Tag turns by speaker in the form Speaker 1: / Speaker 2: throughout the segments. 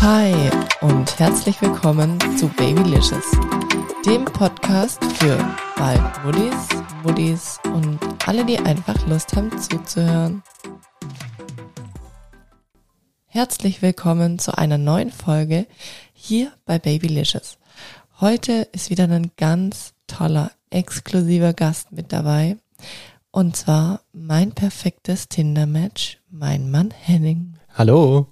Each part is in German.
Speaker 1: Hi und herzlich willkommen zu Babylicious, dem Podcast für bald Muddis, Muddis und alle, die einfach Lust haben zuzuhören. Herzlich willkommen zu einer neuen Folge hier bei Babylicious. Heute ist wieder ein ganz toller, exklusiver Gast mit dabei. Und zwar mein perfektes Tinder-Match, mein Mann Henning.
Speaker 2: Hallo.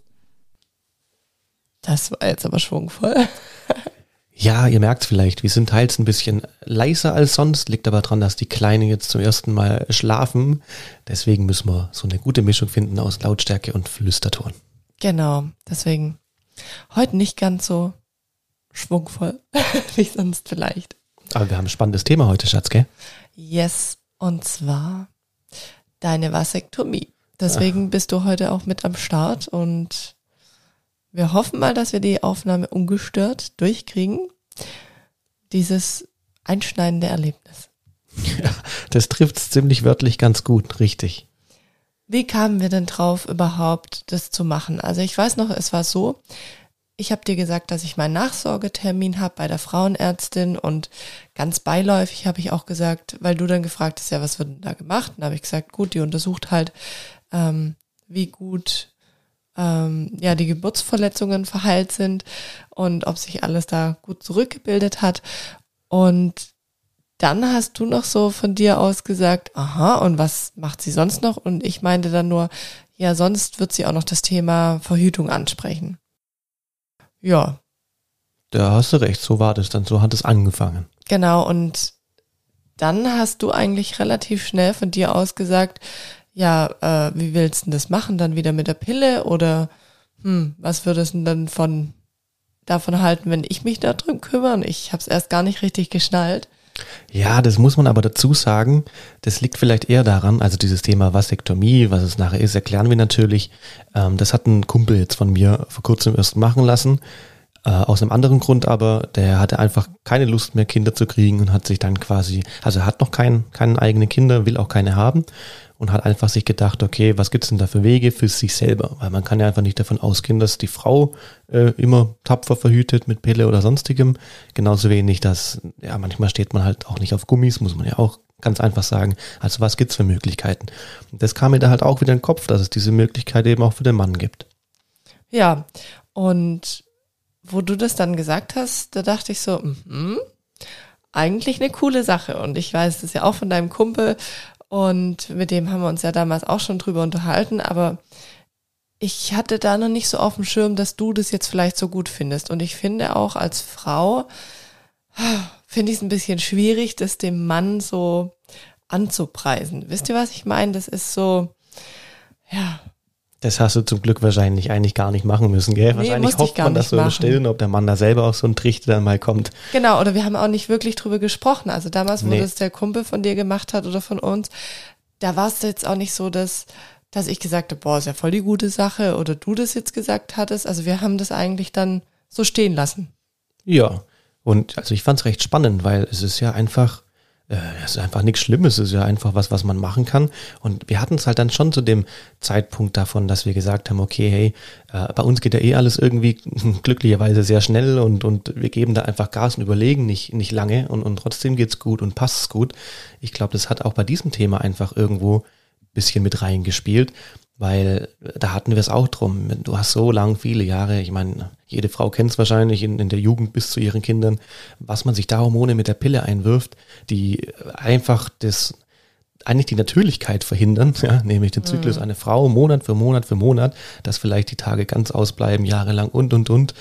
Speaker 1: Das war jetzt aber schwungvoll.
Speaker 2: Ja, ihr merkt vielleicht, wir sind teils ein bisschen leiser als sonst, liegt aber daran, dass die Kleinen jetzt zum ersten Mal schlafen. Deswegen müssen wir so eine gute Mischung finden aus Lautstärke und Flüsterton.
Speaker 1: Genau, deswegen heute nicht ganz so schwungvoll wie sonst vielleicht.
Speaker 2: Aber wir haben ein spannendes Thema heute, Schatz, gell?
Speaker 1: Yes, und zwar deine Vasektomie. Deswegen Ach. bist du heute auch mit am Start und wir hoffen mal, dass wir die Aufnahme ungestört durchkriegen. Dieses einschneidende Erlebnis.
Speaker 2: Ja, das trifft es ziemlich wörtlich ganz gut, richtig.
Speaker 1: Wie kamen wir denn drauf, überhaupt das zu machen? Also ich weiß noch, es war so, ich habe dir gesagt, dass ich meinen Nachsorgetermin habe bei der Frauenärztin und ganz beiläufig habe ich auch gesagt, weil du dann gefragt hast, ja, was wird denn da gemacht? Und da habe ich gesagt, gut, die untersucht halt, ähm, wie gut ähm, ja die Geburtsverletzungen verheilt sind und ob sich alles da gut zurückgebildet hat. Und dann hast du noch so von dir aus gesagt, aha, und was macht sie sonst noch? Und ich meinte dann nur, ja, sonst wird sie auch noch das Thema Verhütung ansprechen. Ja.
Speaker 2: Da hast du recht, so war das dann, so hat es angefangen.
Speaker 1: Genau, und dann hast du eigentlich relativ schnell von dir aus gesagt, ja, äh, wie willst du das machen? Dann wieder mit der Pille oder hm, was würdest du denn von davon halten, wenn ich mich da drum kümmere? Ich habe es erst gar nicht richtig geschnallt.
Speaker 2: Ja, das muss man aber dazu sagen. Das liegt vielleicht eher daran, also dieses Thema Vasektomie, was es nachher ist, erklären wir natürlich. Ähm, das hat ein Kumpel jetzt von mir vor kurzem erst machen lassen. Äh, aus einem anderen Grund aber, der hatte einfach keine Lust mehr, Kinder zu kriegen und hat sich dann quasi, also er hat noch kein, keine eigenen Kinder, will auch keine haben und hat einfach sich gedacht, okay, was gibt's denn da für Wege für sich selber? Weil man kann ja einfach nicht davon ausgehen, dass die Frau äh, immer tapfer verhütet mit Pille oder sonstigem. Genauso wenig, dass, ja, manchmal steht man halt auch nicht auf Gummis, muss man ja auch ganz einfach sagen. Also was gibt's für Möglichkeiten? Das kam mir da halt auch wieder in den Kopf, dass es diese Möglichkeit eben auch für den Mann gibt.
Speaker 1: Ja, und wo du das dann gesagt hast, da dachte ich so, mm eigentlich eine coole Sache. Und ich weiß das ja auch von deinem Kumpel und mit dem haben wir uns ja damals auch schon drüber unterhalten, aber ich hatte da noch nicht so auf dem Schirm, dass du das jetzt vielleicht so gut findest. Und ich finde auch als Frau, finde ich es ein bisschen schwierig, das dem Mann so anzupreisen. Wisst ihr, was ich meine? Das ist so, ja,
Speaker 2: das hast du zum Glück wahrscheinlich eigentlich gar nicht machen müssen, gell?
Speaker 1: Nee,
Speaker 2: wahrscheinlich hofft man das so im Stillen, ob der Mann da selber auch so ein Trichter dann mal kommt.
Speaker 1: Genau, oder wir haben auch nicht wirklich drüber gesprochen. Also damals, wo nee. das der Kumpel von dir gemacht hat oder von uns, da war es jetzt auch nicht so, dass, dass ich gesagt habe, boah, ist ja voll die gute Sache oder du das jetzt gesagt hattest. Also wir haben das eigentlich dann so stehen lassen.
Speaker 2: Ja, und also ich fand es recht spannend, weil es ist ja einfach äh, es ist einfach nichts Schlimmes, es ist ja einfach was, was man machen kann. Und wir hatten es halt dann schon zu dem Zeitpunkt davon, dass wir gesagt haben, okay, hey, äh, bei uns geht ja eh alles irgendwie glücklicherweise sehr schnell und, und wir geben da einfach Gas und überlegen nicht, nicht lange und, und trotzdem geht's gut und passt's gut. Ich glaube, das hat auch bei diesem Thema einfach irgendwo bisschen mit reingespielt weil da hatten wir es auch drum. Du hast so lang, viele Jahre, ich meine, jede Frau kennt es wahrscheinlich in, in der Jugend bis zu ihren Kindern, was man sich da Hormone mit der Pille einwirft, die einfach das eigentlich die Natürlichkeit verhindern, ja, nämlich den Zyklus mhm. einer Frau Monat für Monat für Monat, dass vielleicht die Tage ganz ausbleiben, jahrelang und und und.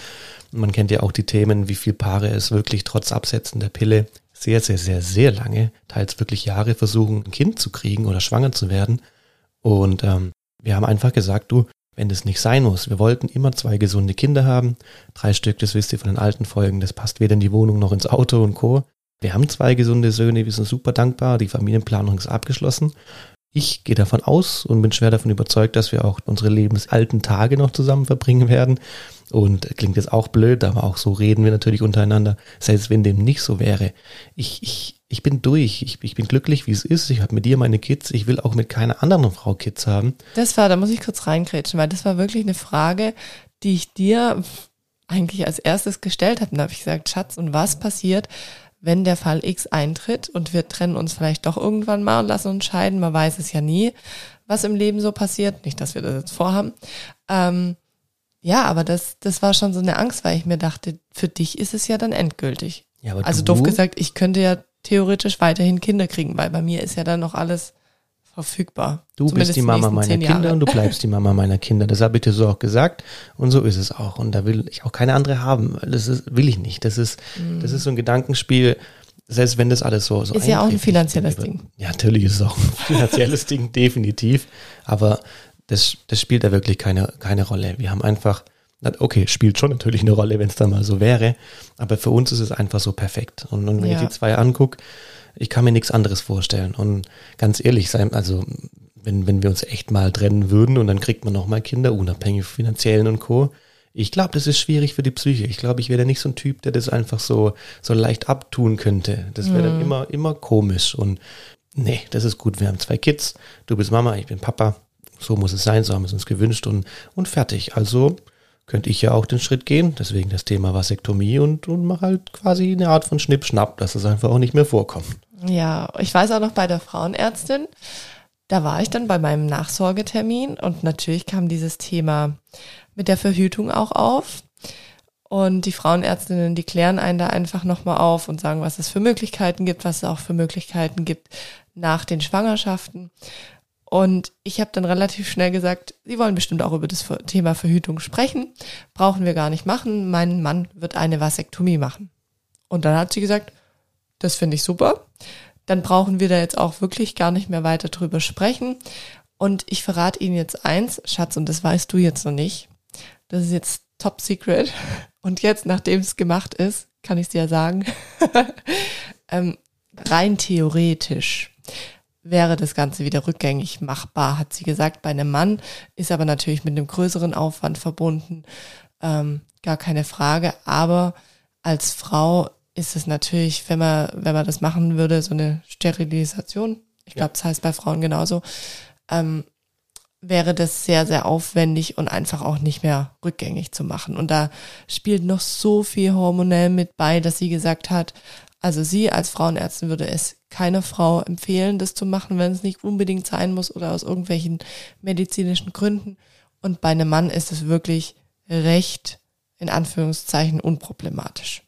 Speaker 2: Man kennt ja auch die Themen, wie viele Paare es wirklich trotz Absetzen der Pille sehr, sehr, sehr, sehr lange, teils wirklich Jahre versuchen, ein Kind zu kriegen oder schwanger zu werden. Und ähm, wir haben einfach gesagt, du, wenn das nicht sein muss, wir wollten immer zwei gesunde Kinder haben, drei Stück, das wisst ihr von den alten Folgen, das passt weder in die Wohnung noch ins Auto und Co. Wir haben zwei gesunde Söhne, wir sind super dankbar, die Familienplanung ist abgeschlossen. Ich gehe davon aus und bin schwer davon überzeugt, dass wir auch unsere lebensalten Tage noch zusammen verbringen werden. Und klingt jetzt auch blöd, aber auch so reden wir natürlich untereinander. Selbst wenn dem nicht so wäre. Ich, ich ich bin durch, ich, ich bin glücklich, wie es ist. Ich habe mit dir meine Kids. Ich will auch mit keiner anderen Frau Kids haben.
Speaker 1: Das war, da muss ich kurz reingrätschen, weil das war wirklich eine Frage, die ich dir eigentlich als erstes gestellt habe. Und da habe ich gesagt, Schatz, und was passiert, wenn der Fall X eintritt und wir trennen uns vielleicht doch irgendwann mal und lassen uns scheiden? Man weiß es ja nie, was im Leben so passiert. Nicht, dass wir das jetzt vorhaben. Ähm, ja, aber das, das war schon so eine Angst, weil ich mir dachte, für dich ist es ja dann endgültig. Ja, also du? doof gesagt, ich könnte ja theoretisch weiterhin Kinder kriegen, weil bei mir ist ja dann noch alles verfügbar.
Speaker 2: Du bist die Mama meiner Kinder und du bleibst die Mama meiner Kinder. Das habe ich dir so auch gesagt und so ist es auch. Und da will ich auch keine andere haben. Das ist, will ich nicht. Das ist, mm. das ist so ein Gedankenspiel. Selbst wenn das alles so, so
Speaker 1: ist ja auch ein finanzielles Ding.
Speaker 2: Ja, natürlich ist es auch ein finanzielles Ding, definitiv. Aber das, das spielt da wirklich keine, keine Rolle. Wir haben einfach, okay, spielt schon natürlich eine Rolle, wenn es dann mal so wäre. Aber für uns ist es einfach so perfekt. Und, und wenn ja. ich die zwei angucke, ich kann mir nichts anderes vorstellen. Und ganz ehrlich sein, also wenn, wenn wir uns echt mal trennen würden und dann kriegt man noch mal Kinder, unabhängig finanziellen und Co. Ich glaube, das ist schwierig für die Psyche. Ich glaube, ich wäre nicht so ein Typ, der das einfach so, so leicht abtun könnte. Das wäre mhm. dann immer, immer komisch. Und nee, das ist gut. Wir haben zwei Kids. Du bist Mama, ich bin Papa. So muss es sein, so haben wir es uns gewünscht und, und fertig. Also könnte ich ja auch den Schritt gehen, deswegen das Thema Vasektomie und, und mache halt quasi eine Art von Schnipp-Schnapp, dass es einfach auch nicht mehr vorkommt.
Speaker 1: Ja, ich weiß auch noch bei der Frauenärztin, da war ich dann bei meinem Nachsorgetermin und natürlich kam dieses Thema mit der Verhütung auch auf. Und die Frauenärztinnen, die klären einen da einfach nochmal auf und sagen, was es für Möglichkeiten gibt, was es auch für Möglichkeiten gibt nach den Schwangerschaften. Und ich habe dann relativ schnell gesagt, Sie wollen bestimmt auch über das Thema Verhütung sprechen. Brauchen wir gar nicht machen. Mein Mann wird eine Vasektomie machen. Und dann hat sie gesagt, das finde ich super. Dann brauchen wir da jetzt auch wirklich gar nicht mehr weiter drüber sprechen. Und ich verrate Ihnen jetzt eins, Schatz, und das weißt du jetzt noch nicht. Das ist jetzt top secret. Und jetzt, nachdem es gemacht ist, kann ich es dir sagen, ähm, rein theoretisch wäre das Ganze wieder rückgängig machbar, hat sie gesagt. Bei einem Mann ist aber natürlich mit einem größeren Aufwand verbunden, ähm, gar keine Frage. Aber als Frau ist es natürlich, wenn man, wenn man das machen würde, so eine Sterilisation, ich glaube, das heißt bei Frauen genauso, ähm, wäre das sehr, sehr aufwendig und einfach auch nicht mehr rückgängig zu machen. Und da spielt noch so viel hormonell mit bei, dass sie gesagt hat, also sie als Frauenärztin würde es keiner Frau empfehlen, das zu machen, wenn es nicht unbedingt sein muss oder aus irgendwelchen medizinischen Gründen. Und bei einem Mann ist es wirklich recht, in Anführungszeichen, unproblematisch.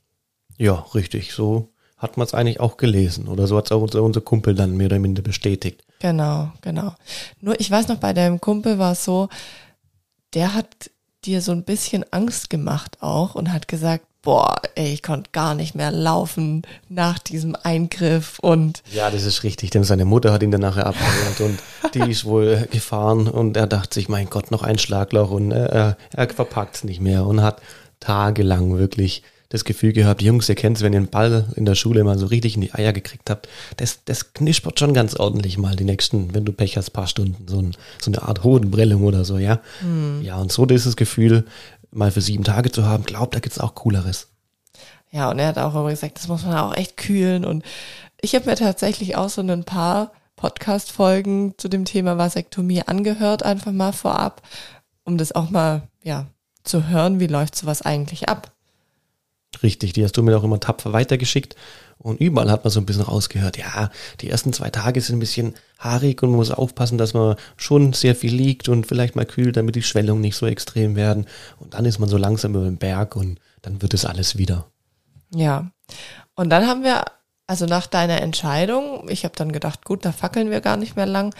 Speaker 2: Ja, richtig. So hat man es eigentlich auch gelesen. Oder so hat es auch unser, unser Kumpel dann mehr oder minder bestätigt.
Speaker 1: Genau, genau. Nur ich weiß noch, bei deinem Kumpel war es so, der hat dir so ein bisschen Angst gemacht auch und hat gesagt, boah, ey, ich konnte gar nicht mehr laufen nach diesem Eingriff und.
Speaker 2: Ja, das ist richtig, denn seine Mutter hat ihn dann nachher abgeholt und die ist wohl gefahren und er dachte sich, mein Gott, noch ein Schlagloch und er, er verpackt es nicht mehr und hat tagelang wirklich das Gefühl gehabt, Jungs, ihr kennt es, wenn ihr einen Ball in der Schule mal so richtig in die Eier gekriegt habt, das, das knispert schon ganz ordentlich mal die nächsten, wenn du Pech hast, paar Stunden, so, ein, so eine Art Hodenbrellung oder so, ja. Mhm. Ja, und so dieses Gefühl, mal für sieben Tage zu haben, glaubt, da gibt's auch Cooleres.
Speaker 1: Ja, und er hat auch immer gesagt, das muss man auch echt kühlen. Und ich habe mir tatsächlich auch so ein paar Podcast-Folgen zu dem Thema Vasektomie angehört, einfach mal vorab, um das auch mal, ja, zu hören, wie läuft sowas eigentlich ab.
Speaker 2: Richtig, die hast du mir auch immer tapfer weitergeschickt. Und überall hat man so ein bisschen rausgehört, ja, die ersten zwei Tage sind ein bisschen haarig und man muss aufpassen, dass man schon sehr viel liegt und vielleicht mal kühlt, damit die Schwellungen nicht so extrem werden. Und dann ist man so langsam über den Berg und dann wird es alles wieder.
Speaker 1: Ja. Und dann haben wir, also nach deiner Entscheidung, ich habe dann gedacht, gut, da fackeln wir gar nicht mehr lang,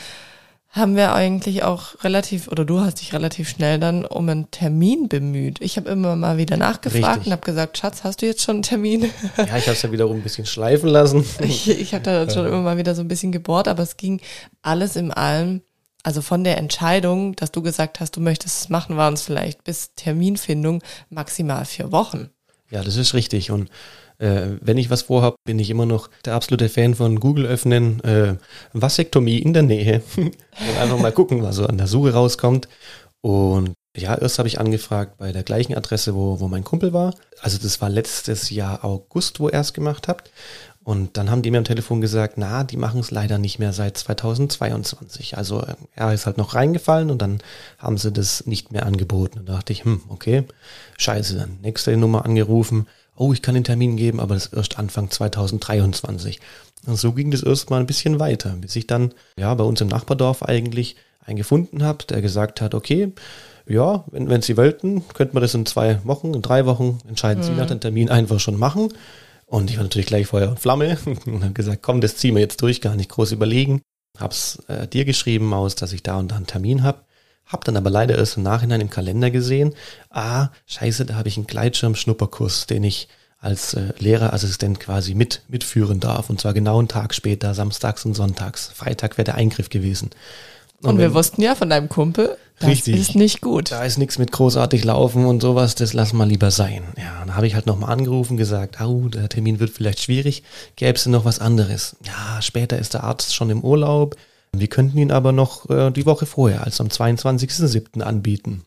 Speaker 1: haben wir eigentlich auch relativ, oder du hast dich relativ schnell dann um einen Termin bemüht. Ich habe immer mal wieder nachgefragt Richtig. und habe gesagt, Schatz, hast du jetzt schon einen Termin?
Speaker 2: Ja, ich habe es ja wiederum ein bisschen schleifen lassen.
Speaker 1: ich ich habe da schon immer mal wieder so ein bisschen gebohrt, aber es ging alles im allem, also von der Entscheidung, dass du gesagt hast, du möchtest es machen, waren es vielleicht bis Terminfindung maximal vier Wochen.
Speaker 2: Ja, das ist richtig. Und äh, wenn ich was vorhabe, bin ich immer noch der absolute Fan von Google öffnen, äh, Vasektomie in der Nähe und einfach mal gucken, was so an der Suche rauskommt. Und ja, erst habe ich angefragt bei der gleichen Adresse, wo, wo mein Kumpel war. Also das war letztes Jahr August, wo er es gemacht hat. Und dann haben die mir am Telefon gesagt, na, die machen es leider nicht mehr seit 2022. Also er ist halt noch reingefallen und dann haben sie das nicht mehr angeboten. Da dachte ich, hm, okay, scheiße, dann nächste Nummer angerufen. Oh, ich kann den Termin geben, aber das ist erst Anfang 2023. Und so ging das erstmal ein bisschen weiter, bis ich dann ja bei uns im Nachbardorf eigentlich einen gefunden habe, der gesagt hat, okay, ja, wenn, wenn Sie wollten, könnte man das in zwei Wochen, in drei Wochen, entscheiden Sie nach dem Termin einfach schon machen. Und ich war natürlich gleich Feuer und Flamme und habe gesagt, komm, das ziehen wir jetzt durch, gar nicht groß überlegen. Hab's äh, dir geschrieben aus, dass ich da und da einen Termin habe. Hab dann aber leider erst im Nachhinein im Kalender gesehen, ah, scheiße, da habe ich einen Gleitschirm-Schnupperkurs, den ich als äh, Lehrerassistent quasi mit mitführen darf. Und zwar genau einen Tag später, samstags und sonntags. Freitag wäre der Eingriff gewesen.
Speaker 1: Und, und wir wussten ja von deinem Kumpel, das richtig, ist nicht gut.
Speaker 2: Da ist nichts mit großartig laufen und sowas, das lassen wir lieber sein. Ja, dann habe ich halt nochmal angerufen, gesagt, au, der Termin wird vielleicht schwierig, gäbe es denn noch was anderes? Ja, später ist der Arzt schon im Urlaub. Wir könnten ihn aber noch äh, die Woche vorher, also am 22.07. anbieten.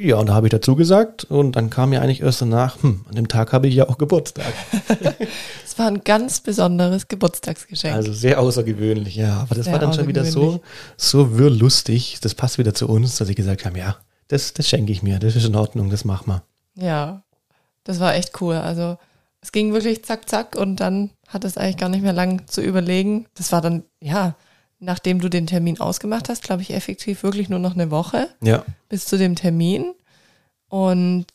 Speaker 2: Ja, und da habe ich dazu gesagt und dann kam mir eigentlich erst danach, hm, an dem Tag habe ich ja auch Geburtstag.
Speaker 1: Es war ein ganz besonderes Geburtstagsgeschenk.
Speaker 2: Also sehr außergewöhnlich, ja. Aber das sehr war dann schon wieder so, so wirrlustig. Das passt wieder zu uns, dass ich gesagt habe, ja, das, das schenke ich mir, das ist in Ordnung, das machen wir.
Speaker 1: Ja, das war echt cool. Also es ging wirklich zack, zack und dann hat es eigentlich gar nicht mehr lang zu überlegen. Das war dann, ja, nachdem du den Termin ausgemacht hast, glaube ich, effektiv wirklich nur noch eine Woche
Speaker 2: ja.
Speaker 1: bis zu dem Termin. Und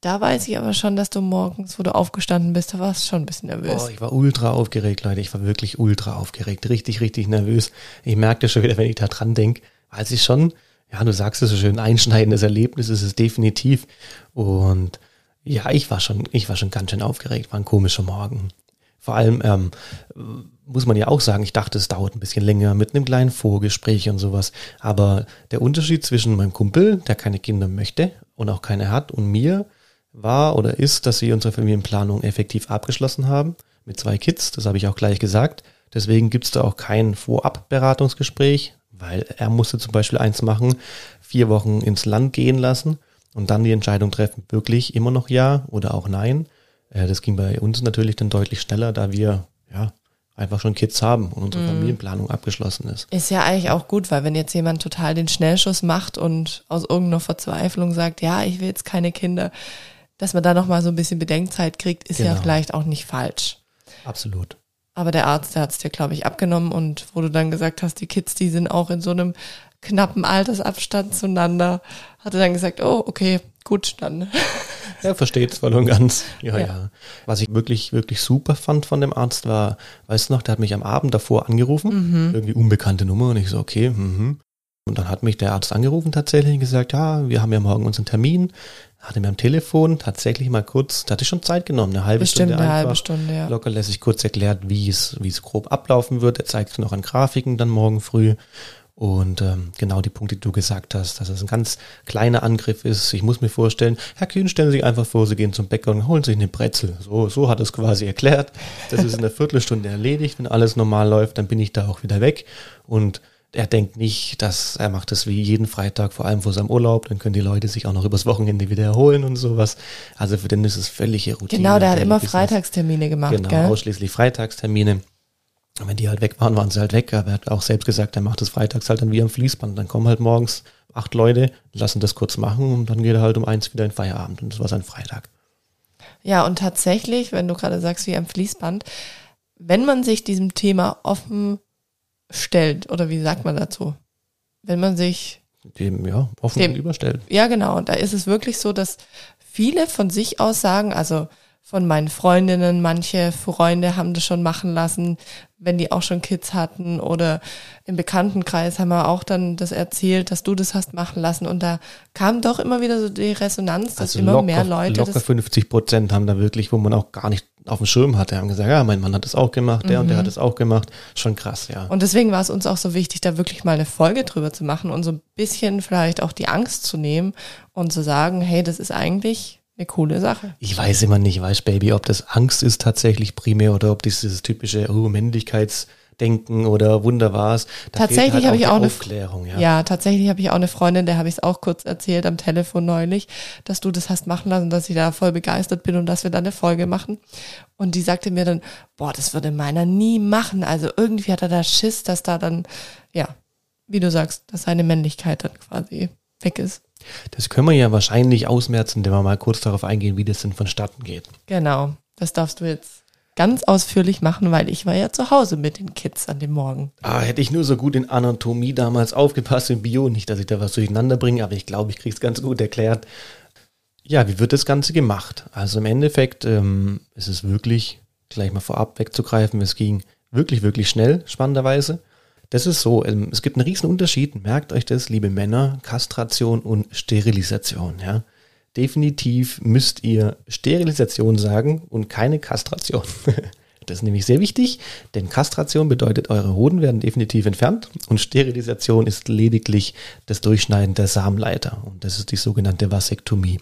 Speaker 1: da weiß ich aber schon, dass du morgens, wo du aufgestanden bist, da warst du schon ein bisschen nervös.
Speaker 2: Oh, ich war ultra aufgeregt, Leute. Ich war wirklich ultra aufgeregt. Richtig, richtig nervös. Ich merkte schon wieder, wenn ich da dran denke, als ich schon, ja, du sagst es so schön, einschneidendes Erlebnis ist es definitiv. Und ja, ich war schon, ich war schon ganz schön aufgeregt. War ein komischer Morgen. Vor allem ähm, muss man ja auch sagen, ich dachte, es dauert ein bisschen länger mit einem kleinen Vorgespräch und sowas. Aber der Unterschied zwischen meinem Kumpel, der keine Kinder möchte und auch keine hat, und mir war oder ist, dass wir unsere Familienplanung effektiv abgeschlossen haben mit zwei Kids. Das habe ich auch gleich gesagt. Deswegen gibt es da auch kein Vorabberatungsgespräch, weil er musste zum Beispiel eins machen, vier Wochen ins Land gehen lassen und dann die Entscheidung treffen, wirklich immer noch ja oder auch nein. Äh, das ging bei uns natürlich dann deutlich schneller, da wir ja einfach schon Kids haben und unsere mm. Familienplanung abgeschlossen ist.
Speaker 1: Ist ja eigentlich auch gut, weil wenn jetzt jemand total den Schnellschuss macht und aus irgendeiner Verzweiflung sagt, ja, ich will jetzt keine Kinder, dass man da nochmal so ein bisschen Bedenkzeit kriegt, ist genau. ja vielleicht auch nicht falsch.
Speaker 2: Absolut.
Speaker 1: Aber der Arzt, der hat es dir, glaube ich, abgenommen und wo du dann gesagt hast, die Kids, die sind auch in so einem knappen Altersabstand zueinander, hat er dann gesagt, oh, okay, gut, dann.
Speaker 2: Er versteht es voll und ganz. Ja, ja, ja, Was ich wirklich, wirklich super fand von dem Arzt war, weißt du noch, der hat mich am Abend davor angerufen, mhm. irgendwie unbekannte Nummer und ich so, okay, mhm. Und dann hat mich der Arzt angerufen tatsächlich und gesagt, ja, wir haben ja morgen unseren Termin. Hatte mir am Telefon tatsächlich mal kurz, da hatte ich schon Zeit genommen, eine halbe
Speaker 1: Bestimmt
Speaker 2: Stunde
Speaker 1: eine halbe Stunde, ja.
Speaker 2: Locker lässig kurz erklärt, wie es, wie es grob ablaufen wird. Er zeigt noch an Grafiken dann morgen früh. Und ähm, genau die Punkte, die du gesagt hast, dass es ein ganz kleiner Angriff ist. Ich muss mir vorstellen, Herr Kühn, stellen Sie sich einfach vor, Sie gehen zum Bäcker und holen sich eine Brezel. So, so hat es quasi erklärt. Das ist in einer Viertelstunde erledigt. Wenn alles normal läuft, dann bin ich da auch wieder weg. Und er denkt nicht, dass er macht das wie jeden Freitag, vor allem vor seinem Urlaub. Dann können die Leute sich auch noch übers Wochenende wieder erholen und sowas. Also für den ist es völlige Routine.
Speaker 1: Genau, der hat immer Freitagstermine gemacht. Genau, gell?
Speaker 2: ausschließlich Freitagstermine. Und wenn die halt weg waren, waren sie halt weg. Aber er hat auch selbst gesagt, er macht das freitags halt dann wie am Fließband. Dann kommen halt morgens acht Leute, lassen das kurz machen und dann geht er halt um eins wieder in Feierabend. Und das war sein Freitag.
Speaker 1: Ja, und tatsächlich, wenn du gerade sagst, wie am Fließband, wenn man sich diesem Thema offen stellt, oder wie sagt man dazu? Wenn man sich
Speaker 2: dem, ja, offen dem, überstellt.
Speaker 1: Ja, genau. Da ist es wirklich so, dass viele von sich aus sagen, also von meinen Freundinnen, manche Freunde haben das schon machen lassen, wenn die auch schon Kids hatten oder im Bekanntenkreis haben wir auch dann das erzählt, dass du das hast machen lassen und da kam doch immer wieder so die Resonanz, dass also immer locker, mehr Leute
Speaker 2: locker 50 Prozent haben da wirklich, wo man auch gar nicht auf dem Schirm hatte, haben gesagt, ja, mein Mann hat das auch gemacht, der mhm. und der mhm. hat das auch gemacht, schon krass, ja.
Speaker 1: Und deswegen war es uns auch so wichtig, da wirklich mal eine Folge drüber zu machen und so ein bisschen vielleicht auch die Angst zu nehmen und zu sagen, hey, das ist eigentlich eine coole Sache.
Speaker 2: Ich weiß immer nicht, weiß Baby, ob das Angst ist tatsächlich primär oder ob dieses typische oh, Männlichkeits wegdenken oder Wunder war's.
Speaker 1: Da tatsächlich halt habe ich auch eine
Speaker 2: Aufklärung.
Speaker 1: Ja, ja tatsächlich habe ich auch eine Freundin, der habe ich es auch kurz erzählt am Telefon neulich, dass du das hast machen lassen, dass ich da voll begeistert bin und dass wir da eine Folge machen. Und die sagte mir dann, boah, das würde meiner nie machen. Also irgendwie hat er da Schiss, dass da dann, ja, wie du sagst, dass seine Männlichkeit dann quasi weg ist.
Speaker 2: Das können wir ja wahrscheinlich ausmerzen, wenn wir mal kurz darauf eingehen, wie das denn vonstatten geht.
Speaker 1: Genau, das darfst du jetzt ganz ausführlich machen, weil ich war ja zu Hause mit den Kids an dem Morgen.
Speaker 2: Ah, hätte ich nur so gut in Anatomie damals aufgepasst, in Bio, nicht, dass ich da was durcheinander bringe, aber ich glaube, ich kriege es ganz gut erklärt. Ja, wie wird das Ganze gemacht? Also im Endeffekt ähm, ist es wirklich, gleich mal vorab wegzugreifen, es ging wirklich, wirklich schnell, spannenderweise. Das ist so, ähm, es gibt einen riesen Unterschied, merkt euch das, liebe Männer, Kastration und Sterilisation, ja. Definitiv müsst ihr Sterilisation sagen und keine Kastration. Das ist nämlich sehr wichtig, denn Kastration bedeutet, eure Hoden werden definitiv entfernt und Sterilisation ist lediglich das Durchschneiden der Samenleiter und das ist die sogenannte Vasektomie.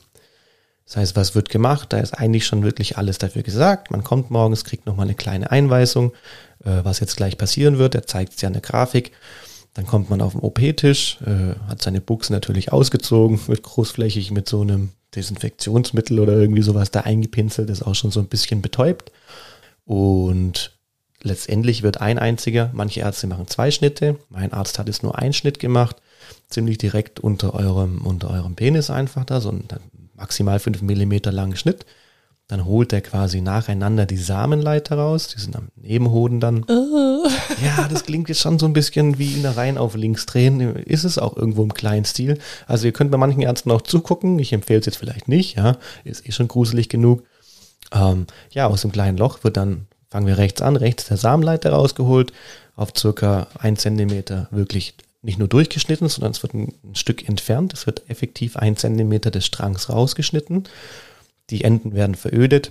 Speaker 2: Das heißt, was wird gemacht? Da ist eigentlich schon wirklich alles dafür gesagt. Man kommt morgens, kriegt nochmal eine kleine Einweisung, äh, was jetzt gleich passieren wird. Er zeigt es ja in der Grafik. Dann kommt man auf den OP-Tisch, äh, hat seine Buchse natürlich ausgezogen, wird großflächig mit so einem Desinfektionsmittel oder irgendwie sowas da eingepinselt, ist auch schon so ein bisschen betäubt. Und letztendlich wird ein einziger, manche Ärzte machen zwei Schnitte, mein Arzt hat es nur einen Schnitt gemacht, ziemlich direkt unter eurem, unter eurem Penis einfach da, so ein maximal fünf Millimeter langen Schnitt. Dann holt er quasi nacheinander die Samenleiter raus, die sind am Nebenhoden dann. Uh. Ja, das klingt jetzt schon so ein bisschen wie in der Reihen auf links drehen. Ist es auch irgendwo im kleinen Stil. Also ihr könnt bei manchen Ärzten auch zugucken. Ich empfehle es jetzt vielleicht nicht, ja. Ist eh schon gruselig genug. Ähm, ja, aus dem kleinen Loch wird dann, fangen wir rechts an, rechts der Samenleiter rausgeholt, auf circa ein Zentimeter wirklich nicht nur durchgeschnitten, sondern es wird ein, ein Stück entfernt. Es wird effektiv ein Zentimeter des Strangs rausgeschnitten. Die Enden werden verödet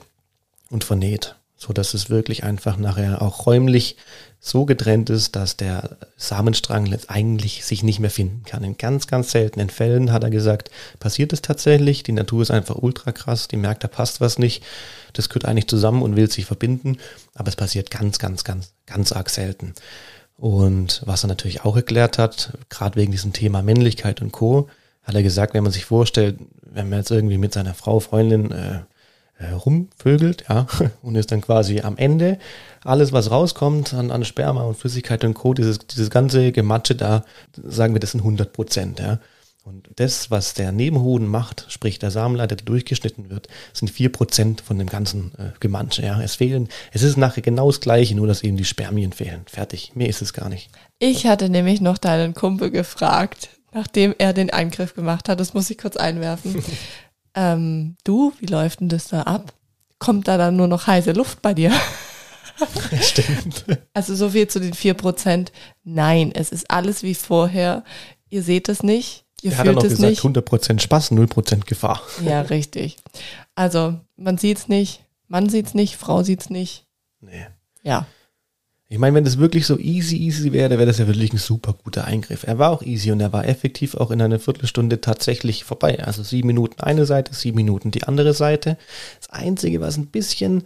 Speaker 2: und vernäht, so dass es wirklich einfach nachher auch räumlich so getrennt ist, dass der Samenstrang eigentlich sich nicht mehr finden kann. In ganz, ganz seltenen Fällen hat er gesagt, passiert es tatsächlich. Die Natur ist einfach ultra krass. Die merkt, da passt was nicht. Das gehört eigentlich zusammen und will sich verbinden. Aber es passiert ganz, ganz, ganz, ganz arg selten. Und was er natürlich auch erklärt hat, gerade wegen diesem Thema Männlichkeit und Co., hat er gesagt, wenn man sich vorstellt, wenn man jetzt irgendwie mit seiner Frau, Freundin äh, äh, rumvögelt, ja, und ist dann quasi am Ende alles, was rauskommt an, an Sperma und Flüssigkeit und Co., dieses, dieses ganze Gematsche da, sagen wir, das sind 100 Prozent, ja. Und das, was der Nebenhoden macht, sprich der Samenleiter, der durchgeschnitten wird, sind vier Prozent von dem ganzen äh, Gemansche. Ja. Es fehlen, es ist nachher genau das Gleiche, nur dass eben die Spermien fehlen. Fertig. Mehr ist es gar nicht.
Speaker 1: Ich hatte nämlich noch deinen Kumpel gefragt, nachdem er den Eingriff gemacht hat. Das muss ich kurz einwerfen. ähm, du, wie läuft denn das da ab? Kommt da dann nur noch heiße Luft bei dir?
Speaker 2: Stimmt.
Speaker 1: Also so viel zu den vier Prozent. Nein, es ist alles wie vorher. Ihr seht es nicht. Ihr
Speaker 2: er hat dann auch gesagt, nicht. 100% Spaß, 0% Gefahr.
Speaker 1: Ja, richtig. Also man sieht es nicht, Mann sieht es nicht, Frau sieht es nicht.
Speaker 2: Nee.
Speaker 1: Ja.
Speaker 2: Ich meine, wenn das wirklich so easy, easy wäre, wäre das ja wirklich ein super guter Eingriff. Er war auch easy und er war effektiv auch in einer Viertelstunde tatsächlich vorbei. Also sieben Minuten eine Seite, sieben Minuten die andere Seite. Das Einzige, was ein bisschen,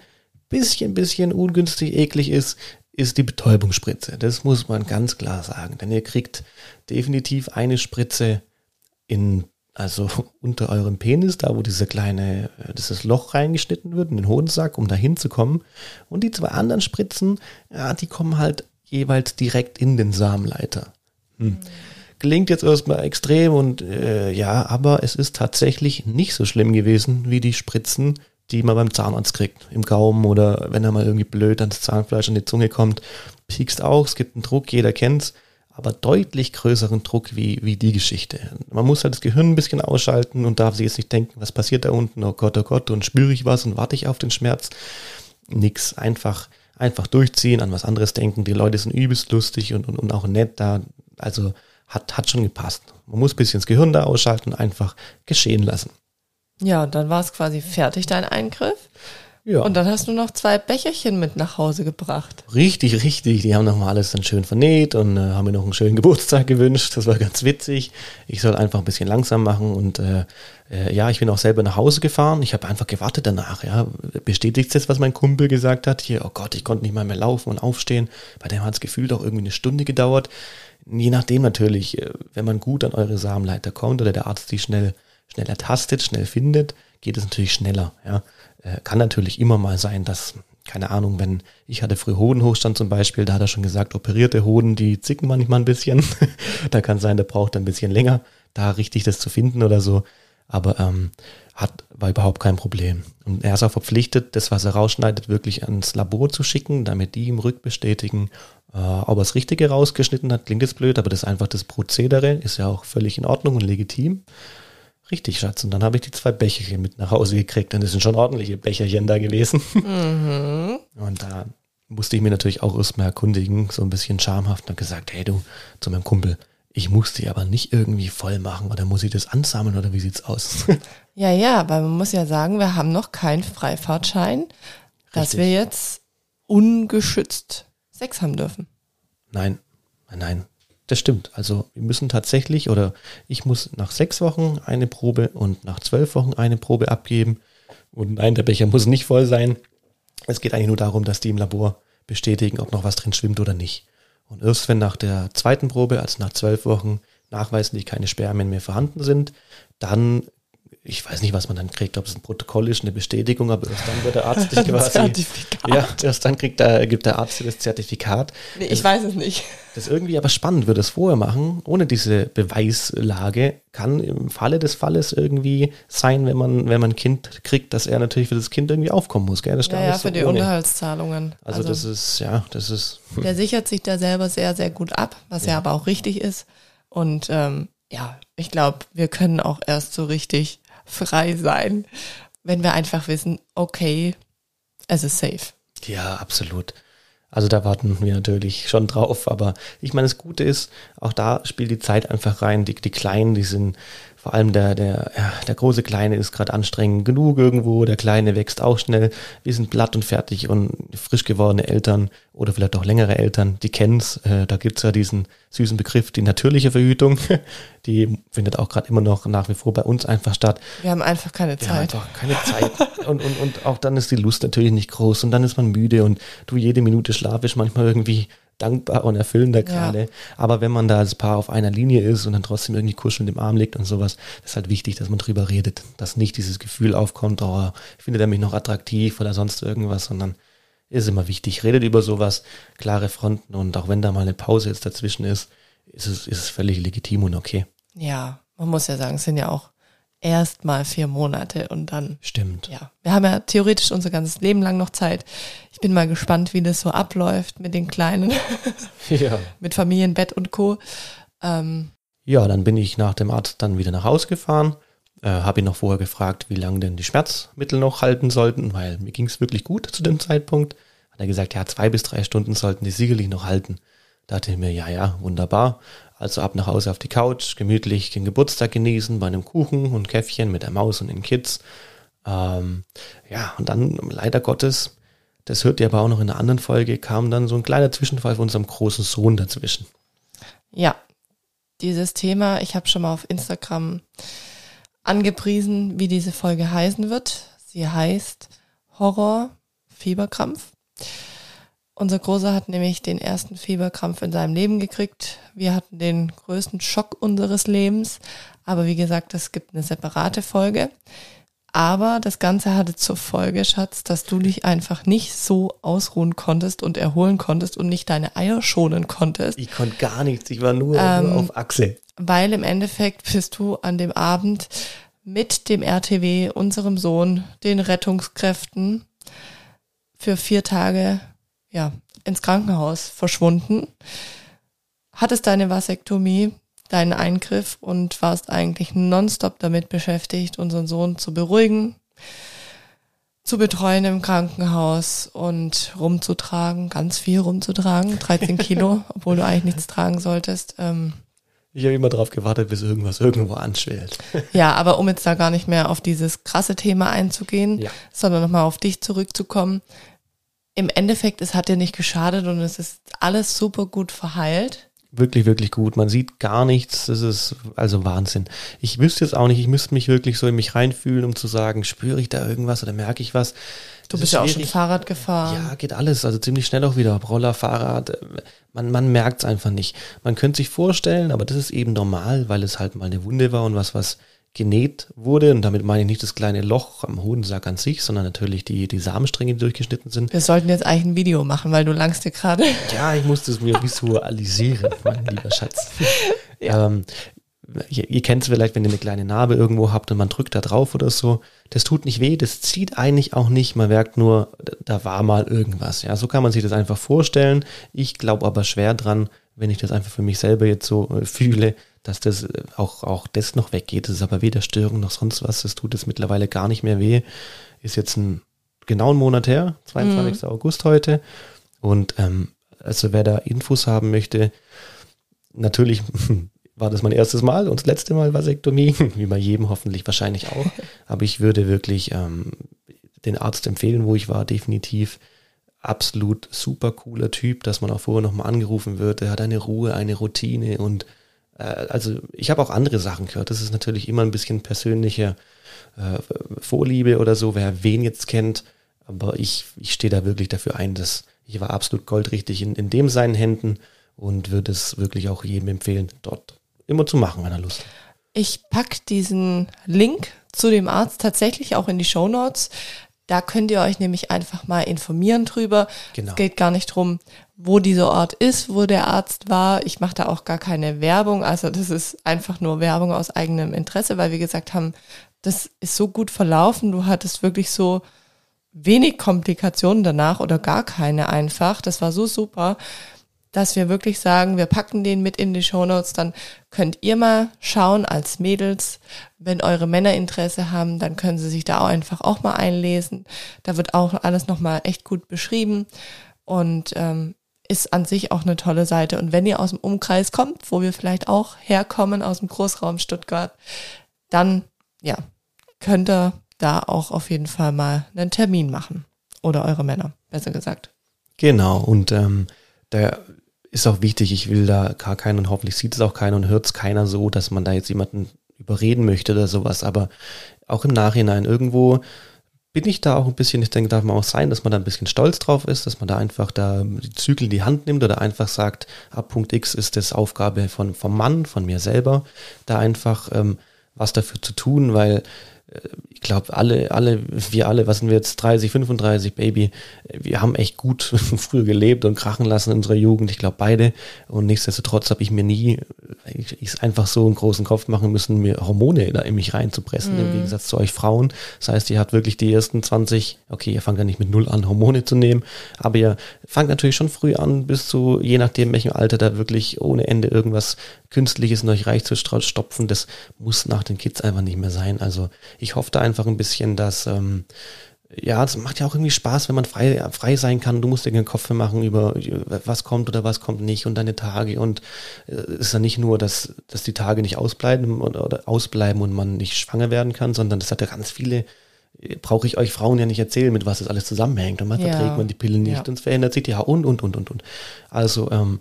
Speaker 2: bisschen, bisschen ungünstig eklig ist, ist die Betäubungsspritze. Das muss man ganz klar sagen. Denn ihr kriegt definitiv eine Spritze in also unter eurem Penis, da wo diese kleine, äh, dieses Loch reingeschnitten wird, in den Hodensack, um da hinzukommen. Und die zwei anderen Spritzen, ja, die kommen halt jeweils direkt in den Samenleiter. Hm. Klingt jetzt erstmal extrem und äh, ja, aber es ist tatsächlich nicht so schlimm gewesen wie die Spritzen, die man beim Zahnarzt kriegt. Im Gaumen oder wenn er mal irgendwie blöd ans Zahnfleisch an die Zunge kommt. Piekst auch, es gibt einen Druck, jeder kennt's aber deutlich größeren Druck wie, wie die Geschichte. Man muss halt das Gehirn ein bisschen ausschalten und darf sich jetzt nicht denken, was passiert da unten, oh Gott, oh Gott, und spüre ich was und warte ich auf den Schmerz. Nix, einfach, einfach durchziehen, an was anderes denken. Die Leute sind übelst lustig und, und, und auch nett da. Also hat, hat schon gepasst. Man muss ein bisschen das Gehirn da ausschalten und einfach geschehen lassen.
Speaker 1: Ja, und dann war es quasi fertig, dein Eingriff.
Speaker 2: Ja.
Speaker 1: Und dann hast du noch zwei Becherchen mit nach Hause gebracht.
Speaker 2: Richtig, richtig. Die haben nochmal alles dann schön vernäht und äh, haben mir noch einen schönen Geburtstag gewünscht. Das war ganz witzig. Ich soll einfach ein bisschen langsam machen und äh, äh, ja, ich bin auch selber nach Hause gefahren. Ich habe einfach gewartet danach. Ja, bestätigt das, was mein Kumpel gesagt hat? Hier, oh Gott, ich konnte nicht mal mehr laufen und aufstehen. Bei dem hat es gefühlt auch irgendwie eine Stunde gedauert. Je nachdem natürlich, äh, wenn man gut an eure Samenleiter kommt oder der Arzt die schnell schnell ertastet, schnell findet, geht es natürlich schneller. Ja. Äh, kann natürlich immer mal sein, dass, keine Ahnung, wenn ich hatte früh Hodenhochstand zum Beispiel, da hat er schon gesagt, operierte Hoden, die zicken manchmal ein bisschen. da kann sein, der braucht ein bisschen länger, da richtig das zu finden oder so. Aber ähm, hat, war überhaupt kein Problem. Und er ist auch verpflichtet, das, was er rausschneidet, wirklich ans Labor zu schicken, damit die ihm rückbestätigen, äh, ob er das Richtige rausgeschnitten hat. Klingt jetzt blöd, aber das ist einfach das Prozedere, ist ja auch völlig in Ordnung und legitim. Richtig, Schatz. Und dann habe ich die zwei Becherchen mit nach Hause gekriegt. Und es sind schon ordentliche Becherchen da gewesen. Mhm. Und da musste ich mir natürlich auch erstmal erkundigen, so ein bisschen schamhaft und gesagt, hey du, zu meinem Kumpel, ich muss die aber nicht irgendwie voll machen oder muss ich das ansammeln oder wie sieht's aus?
Speaker 1: Ja, ja, aber man muss ja sagen, wir haben noch keinen Freifahrtschein, dass wir jetzt ungeschützt Sex haben dürfen.
Speaker 2: Nein, nein, das stimmt. Also wir müssen tatsächlich oder ich muss nach sechs Wochen eine Probe und nach zwölf Wochen eine Probe abgeben. Und nein, der Becher muss nicht voll sein. Es geht eigentlich nur darum, dass die im Labor bestätigen, ob noch was drin schwimmt oder nicht. Und erst wenn nach der zweiten Probe, also nach zwölf Wochen, nachweislich keine Spermien mehr vorhanden sind, dann ich weiß nicht, was man dann kriegt, ob es ein Protokoll ist, eine Bestätigung, aber erst dann wird der Arzt dich quasi. Zertifikat. Ja, erst dann kriegt der, gibt der Arzt dir das Zertifikat.
Speaker 1: Nee, ich das, weiß es nicht.
Speaker 2: Das ist irgendwie aber spannend, würde es vorher machen, ohne diese Beweislage. Kann im Falle des Falles irgendwie sein, wenn man, wenn man ein Kind kriegt, dass er natürlich für das Kind irgendwie aufkommen muss, gell? Das
Speaker 1: ja, ja, für so die ohne. Unterhaltszahlungen.
Speaker 2: Also, also, das ist, ja, das ist.
Speaker 1: Hm. Der sichert sich da selber sehr, sehr gut ab, was ja, ja aber auch richtig ist. Und ähm, ja, ich glaube, wir können auch erst so richtig frei sein, wenn wir einfach wissen, okay, es ist safe.
Speaker 2: Ja, absolut. Also da warten wir natürlich schon drauf, aber ich meine, das Gute ist, auch da spielt die Zeit einfach rein. Die, die Kleinen, die sind vor allem der, der, ja, der große Kleine ist gerade anstrengend genug irgendwo, der Kleine wächst auch schnell. Wir sind platt und fertig und frisch gewordene Eltern oder vielleicht auch längere Eltern, die kennen's. Äh, da gibt's ja diesen süßen Begriff, die natürliche Verhütung. Die findet auch gerade immer noch nach wie vor bei uns einfach statt.
Speaker 1: Wir haben einfach keine Zeit. Wir haben
Speaker 2: einfach keine Zeit. und, und, und auch dann ist die Lust natürlich nicht groß und dann ist man müde und du jede Minute Schlaf ist manchmal irgendwie dankbar und erfüllender gerade. Ja. Aber wenn man da als Paar auf einer Linie ist und dann trotzdem irgendwie kuschelnd im Arm liegt und sowas, ist halt wichtig, dass man drüber redet, dass nicht dieses Gefühl aufkommt, oh, findet er mich noch attraktiv oder sonst irgendwas, sondern ist immer wichtig. Redet über sowas, klare Fronten und auch wenn da mal eine Pause jetzt dazwischen ist, ist es, ist es völlig legitim und okay.
Speaker 1: Ja, man muss ja sagen, es sind ja auch erst mal vier Monate und dann.
Speaker 2: Stimmt.
Speaker 1: Ja. Wir haben ja theoretisch unser ganzes Leben lang noch Zeit. Ich bin mal gespannt, wie das so abläuft mit den Kleinen. ja. mit Familienbett und Co. Ähm,
Speaker 2: ja, dann bin ich nach dem Arzt dann wieder nach Hause gefahren. Äh, habe ihn noch vorher gefragt, wie lange denn die Schmerzmittel noch halten sollten, weil mir ging es wirklich gut zu dem Zeitpunkt. Hat er gesagt, ja, zwei bis drei Stunden sollten die sicherlich noch halten. Da dachte ich mir, ja, ja, wunderbar. Also ab nach Hause auf die Couch, gemütlich den Geburtstag genießen bei einem Kuchen und Käffchen mit der Maus und den Kids. Ähm, ja, und dann leider Gottes, das hört ihr aber auch noch in einer anderen Folge, kam dann so ein kleiner Zwischenfall von unserem großen Sohn dazwischen.
Speaker 1: Ja, dieses Thema, ich habe schon mal auf Instagram angepriesen, wie diese Folge heißen wird. Sie heißt Horror Fieberkrampf. Unser Großer hat nämlich den ersten Fieberkrampf in seinem Leben gekriegt. Wir hatten den größten Schock unseres Lebens. Aber wie gesagt, es gibt eine separate Folge. Aber das Ganze hatte zur Folge, Schatz, dass du dich einfach nicht so ausruhen konntest und erholen konntest und nicht deine Eier schonen konntest.
Speaker 2: Ich konnte gar nichts, ich war nur, ähm, nur auf Achse.
Speaker 1: Weil im Endeffekt bist du an dem Abend mit dem RTW, unserem Sohn, den Rettungskräften für vier Tage ja, ins Krankenhaus verschwunden, hattest deine Vasektomie, deinen Eingriff und warst eigentlich nonstop damit beschäftigt, unseren Sohn zu beruhigen, zu betreuen im Krankenhaus und rumzutragen, ganz viel rumzutragen, 13 Kilo, obwohl du eigentlich nichts tragen solltest. Ähm,
Speaker 2: Ich habe immer darauf gewartet, bis irgendwas irgendwo anschwellt.
Speaker 1: Ja, aber um jetzt da gar nicht mehr auf dieses krasse Thema einzugehen,
Speaker 2: Ja.
Speaker 1: sondern nochmal auf dich zurückzukommen. Im Endeffekt, es hat dir nicht geschadet und es ist alles super gut verheilt.
Speaker 2: Wirklich, wirklich gut. Man sieht gar nichts. Das ist also Wahnsinn. Ich wüsste jetzt auch nicht, ich müsste mich wirklich so in mich reinfühlen, um zu sagen, spüre ich da irgendwas oder merke ich was.
Speaker 1: Du
Speaker 2: Das
Speaker 1: bist
Speaker 2: ist
Speaker 1: ja auch schon. Fahrrad gefahren.
Speaker 2: Ja, geht alles. Also ziemlich schnell auch wieder. Roller, Fahrrad. äh, Man, man merkt es einfach nicht. Man könnte sich vorstellen, aber das ist eben normal, weil es halt mal eine Wunde war und was, was genäht wurde. Und damit meine ich nicht das kleine Loch am Hodensack an sich, sondern natürlich die, die Samenstränge, die durchgeschnitten sind.
Speaker 1: Wir sollten jetzt eigentlich ein Video machen, weil du langst dir gerade.
Speaker 2: Ja, ich muss das mir visualisieren, mein lieber Schatz. ähm, ihr, ihr kennt es vielleicht, wenn ihr eine kleine Narbe irgendwo habt und man drückt da drauf oder so. Das tut nicht weh, das zieht eigentlich auch nicht. Man merkt nur, da war mal irgendwas. Ja, so kann man sich das einfach vorstellen. Ich glaube aber schwer dran, wenn ich das einfach für mich selber jetzt so äh, fühle, dass das äh, auch, auch das noch weggeht. Das ist aber weder Störung noch sonst was. Das tut es mittlerweile gar nicht mehr weh. Ist jetzt ein genauen Monat her, 22. August heute. Und ähm, also wer da Infos haben möchte, natürlich war das mein erstes Mal und das letzte Mal Vasektomie, wie bei jedem hoffentlich wahrscheinlich auch. Aber ich würde wirklich ähm, den Arzt empfehlen, wo ich war, definitiv absolut super cooler Typ, dass man auch vorher nochmal angerufen wird. Er hat eine Ruhe, eine Routine und also ich habe auch andere Sachen gehört. Das ist natürlich immer ein bisschen persönliche äh, Vorliebe oder so, wer wen jetzt kennt. Aber ich, ich stehe da wirklich dafür ein, dass ich war absolut goldrichtig in, in dem seinen Händen und würde es wirklich auch jedem empfehlen, dort immer zu machen, wenn er Lust hat.
Speaker 1: Ich pack diesen Link zu dem Arzt tatsächlich auch in die Show Notes. Da könnt ihr euch nämlich einfach mal informieren drüber.
Speaker 2: Genau.
Speaker 1: Es geht gar nicht drum, wo dieser Ort ist, wo der Arzt war. Ich mache da auch gar keine Werbung. Also das ist einfach nur Werbung aus eigenem Interesse, weil wir gesagt haben, das ist so gut verlaufen. Du hattest wirklich so wenig Komplikationen danach oder gar keine einfach. Das war so super, dass wir wirklich sagen, wir packen den mit in die Shownotes, dann könnt ihr mal schauen als Mädels, wenn eure Männer Interesse haben, dann können sie sich da auch einfach auch mal einlesen. Da wird auch alles nochmal echt gut beschrieben und ähm, ist an sich auch eine tolle Seite. Und wenn ihr aus dem Umkreis kommt, wo wir vielleicht auch herkommen, aus dem Großraum Stuttgart, dann ja, könnt ihr da auch auf jeden Fall mal einen Termin machen. Oder eure Männer, besser gesagt.
Speaker 2: Genau, und ähm, da ist auch wichtig, ich will da gar keinen und hoffentlich sieht es auch keiner und hört es keiner so, dass man da jetzt jemanden überreden möchte oder sowas, aber auch im Nachhinein irgendwo bin ich da auch ein bisschen, ich denke, darf man auch sein, dass man da ein bisschen stolz drauf ist, dass man da einfach da die Zügel in die Hand nimmt oder einfach sagt, ab Punkt X ist das Aufgabe von, vom Mann, von mir selber, da einfach ähm, was dafür zu tun, weil ich glaube, alle, alle, wir alle, was sind wir jetzt, 30, 35, Baby, wir haben echt gut früher gelebt und krachen lassen in unserer Jugend, ich glaube beide. Und nichtsdestotrotz habe ich mir nie, ich, ich einfach so einen großen Kopf machen müssen, mir Hormone da in mich reinzupressen, im Gegensatz zu euch Frauen. Das heißt, ihr habt wirklich die ersten 20, okay, ihr fangt ja nicht mit null an, Hormone zu nehmen, aber ihr fangt natürlich schon früh an, bis zu, je nachdem, welchem Alter da wirklich ohne Ende irgendwas Künstliches in euch reich zu stopfen, das muss nach den Kids einfach nicht mehr sein. Also ich hoffe da einfach ein bisschen, dass ähm, ja, es macht ja auch irgendwie Spaß, wenn man frei, frei sein kann. Du musst dir keinen Kopf mehr machen über was kommt oder was kommt nicht und deine Tage. Und äh, es ist ja nicht nur, dass, dass die Tage nicht ausbleiben oder, oder ausbleiben und man nicht schwanger werden kann, sondern das hat ja ganz viele, äh, brauche ich euch Frauen ja nicht erzählen, mit was das alles zusammenhängt. Und man
Speaker 1: Ja.
Speaker 2: verträgt man die Pille nicht
Speaker 1: Ja.
Speaker 2: und es verändert sich die Haut und, und, und, und, und. Also, ähm,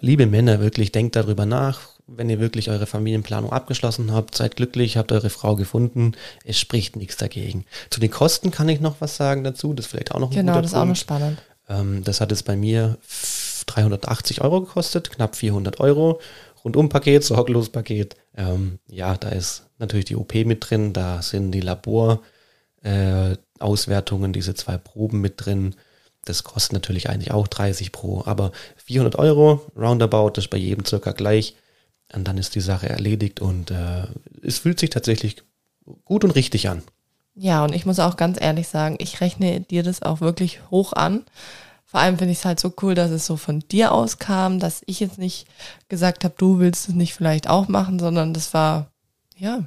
Speaker 2: liebe Männer, wirklich denkt darüber nach, wenn ihr wirklich eure Familienplanung abgeschlossen habt, seid glücklich, habt eure Frau gefunden, es spricht nichts dagegen. Zu den Kosten kann ich noch was sagen dazu, das ist vielleicht auch noch ein
Speaker 1: Genau,
Speaker 2: guter
Speaker 1: das ist auch noch spannend.
Speaker 2: Ähm, das hat es bei mir f- 380 Euro gekostet, knapp 400 Euro. Rundumpaket, Sorglospaket. Ähm, ja, da ist natürlich die OP mit drin, da sind die Labor, äh, diese zwei Proben mit drin. Das kostet natürlich eigentlich auch 30 pro, aber 400 Euro, roundabout, das ist bei jedem circa gleich. Und dann ist die Sache erledigt und äh, es fühlt sich tatsächlich gut und richtig an.
Speaker 1: Ja, und ich muss auch ganz ehrlich sagen, ich rechne dir das auch wirklich hoch an. Vor allem finde ich es halt so cool, dass es so von dir aus kam, dass ich jetzt nicht gesagt habe, du willst es nicht vielleicht auch machen, sondern das war, ja,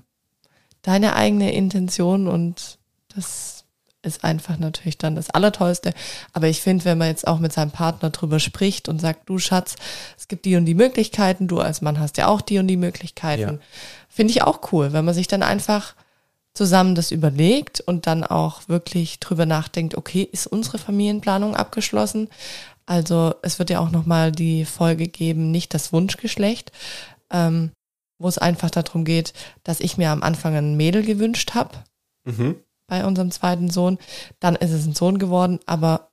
Speaker 1: deine eigene Intention und das ist einfach natürlich dann das Allertollste. Aber ich finde, wenn man jetzt auch mit seinem Partner drüber spricht und sagt, du Schatz, es gibt die und die Möglichkeiten, du als Mann hast ja auch die und die Möglichkeiten, ja. finde ich auch cool, wenn man sich dann einfach zusammen das überlegt und dann auch wirklich drüber nachdenkt, okay, ist unsere Familienplanung abgeschlossen? Also es wird ja auch nochmal die Folge geben, nicht das Wunschgeschlecht, ähm, wo es einfach darum geht, dass ich mir am Anfang ein Mädel gewünscht habe mhm. Bei unserem zweiten Sohn. Dann ist es ein Sohn geworden, aber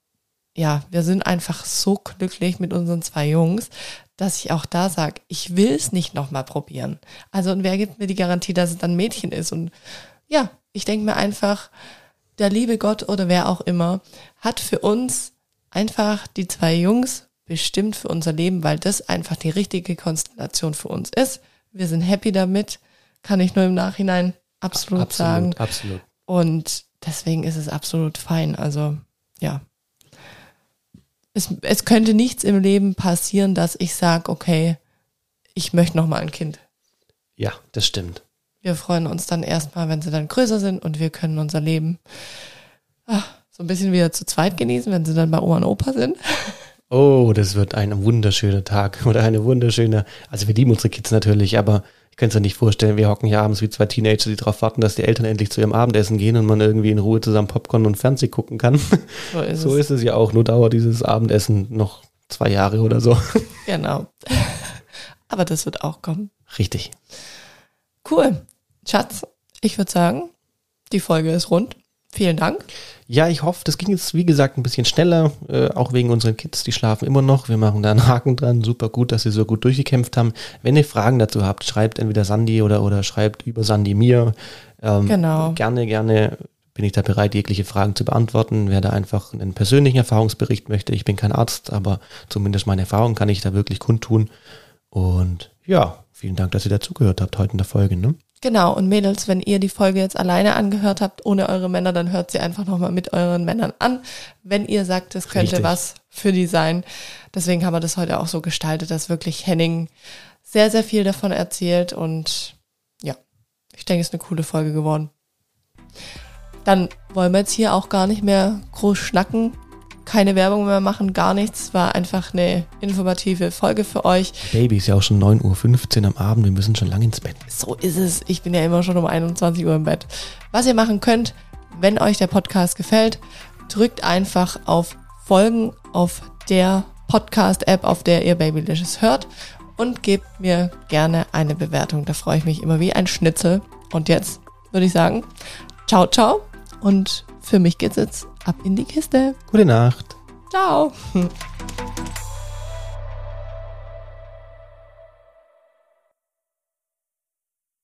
Speaker 1: ja, wir sind einfach so glücklich mit unseren zwei Jungs, dass ich auch da sage, ich will es nicht nochmal probieren. Also und wer gibt mir die Garantie, dass es dann ein Mädchen ist? Und ja, ich denke mir einfach, der liebe Gott oder wer auch immer hat für uns einfach die zwei Jungs bestimmt für unser Leben, weil das einfach die richtige Konstellation für uns ist. Wir sind happy damit, kann ich nur im Nachhinein absolut, absolut sagen.
Speaker 2: Absolut.
Speaker 1: Und deswegen ist es absolut fein. Also ja. Es, es könnte nichts im Leben passieren, dass ich sage, okay, ich möchte noch mal ein Kind.
Speaker 2: Ja, das stimmt.
Speaker 1: Wir freuen uns dann erstmal, wenn sie dann größer sind und wir können unser Leben ach, so ein bisschen wieder zu zweit genießen, wenn sie dann bei Oma und Opa sind.
Speaker 2: Oh, das wird ein wunderschöner Tag oder eine wunderschöne, also wir lieben unsere Kids natürlich, aber es mir nicht vorstellen, wir hocken hier abends wie zwei Teenager, die darauf warten, dass die Eltern endlich zu ihrem Abendessen gehen und man irgendwie in Ruhe zusammen Popcorn und Fernsehen gucken kann. So ist, so es. ist es ja auch, nur dauert dieses Abendessen noch zwei Jahre oder so.
Speaker 1: Genau. Aber das wird auch kommen.
Speaker 2: Richtig.
Speaker 1: Cool. Schatz, ich würde sagen, die Folge ist rund. Vielen Dank.
Speaker 2: Ja, ich hoffe, das ging jetzt, wie gesagt, ein bisschen schneller, äh, auch wegen unseren Kids, die schlafen immer noch. Wir machen da einen Haken dran. Super gut, dass sie so gut durchgekämpft haben. Wenn ihr Fragen dazu habt, schreibt entweder Sandy oder, oder schreibt über Sandy mir.
Speaker 1: Ähm, genau.
Speaker 2: Gerne, gerne bin ich da bereit, jegliche Fragen zu beantworten. Wer da einfach einen persönlichen Erfahrungsbericht möchte, ich bin kein Arzt, aber zumindest meine Erfahrung kann ich da wirklich kundtun. Und ja, vielen Dank, dass ihr dazugehört habt heute in der Folge. Ne?
Speaker 1: Genau, und Mädels, wenn ihr die Folge jetzt alleine angehört habt, ohne eure Männer, dann hört sie einfach nochmal mit euren Männern an, wenn ihr sagt, es könnte Richtig. was für die sein. Deswegen haben wir das heute auch so gestaltet, dass wirklich Henning sehr, sehr viel davon erzählt und ja, ich denke, es ist eine coole Folge geworden. Dann wollen wir jetzt hier auch gar nicht mehr groß schnacken keine Werbung mehr machen, gar nichts. War einfach eine informative Folge für euch.
Speaker 2: Baby ist ja auch schon 9.15 Uhr am Abend, wir müssen schon lange ins Bett.
Speaker 1: So ist es. Ich bin ja immer schon um 21 Uhr im Bett. Was ihr machen könnt, wenn euch der Podcast gefällt, drückt einfach auf Folgen auf der Podcast-App, auf der ihr Babylicious hört und gebt mir gerne eine Bewertung. Da freue ich mich immer wie ein Schnitzel. Und jetzt würde ich sagen, ciao, ciao. Und für mich geht's jetzt Ab in die Kiste.
Speaker 2: Gute Nacht.
Speaker 1: Ciao.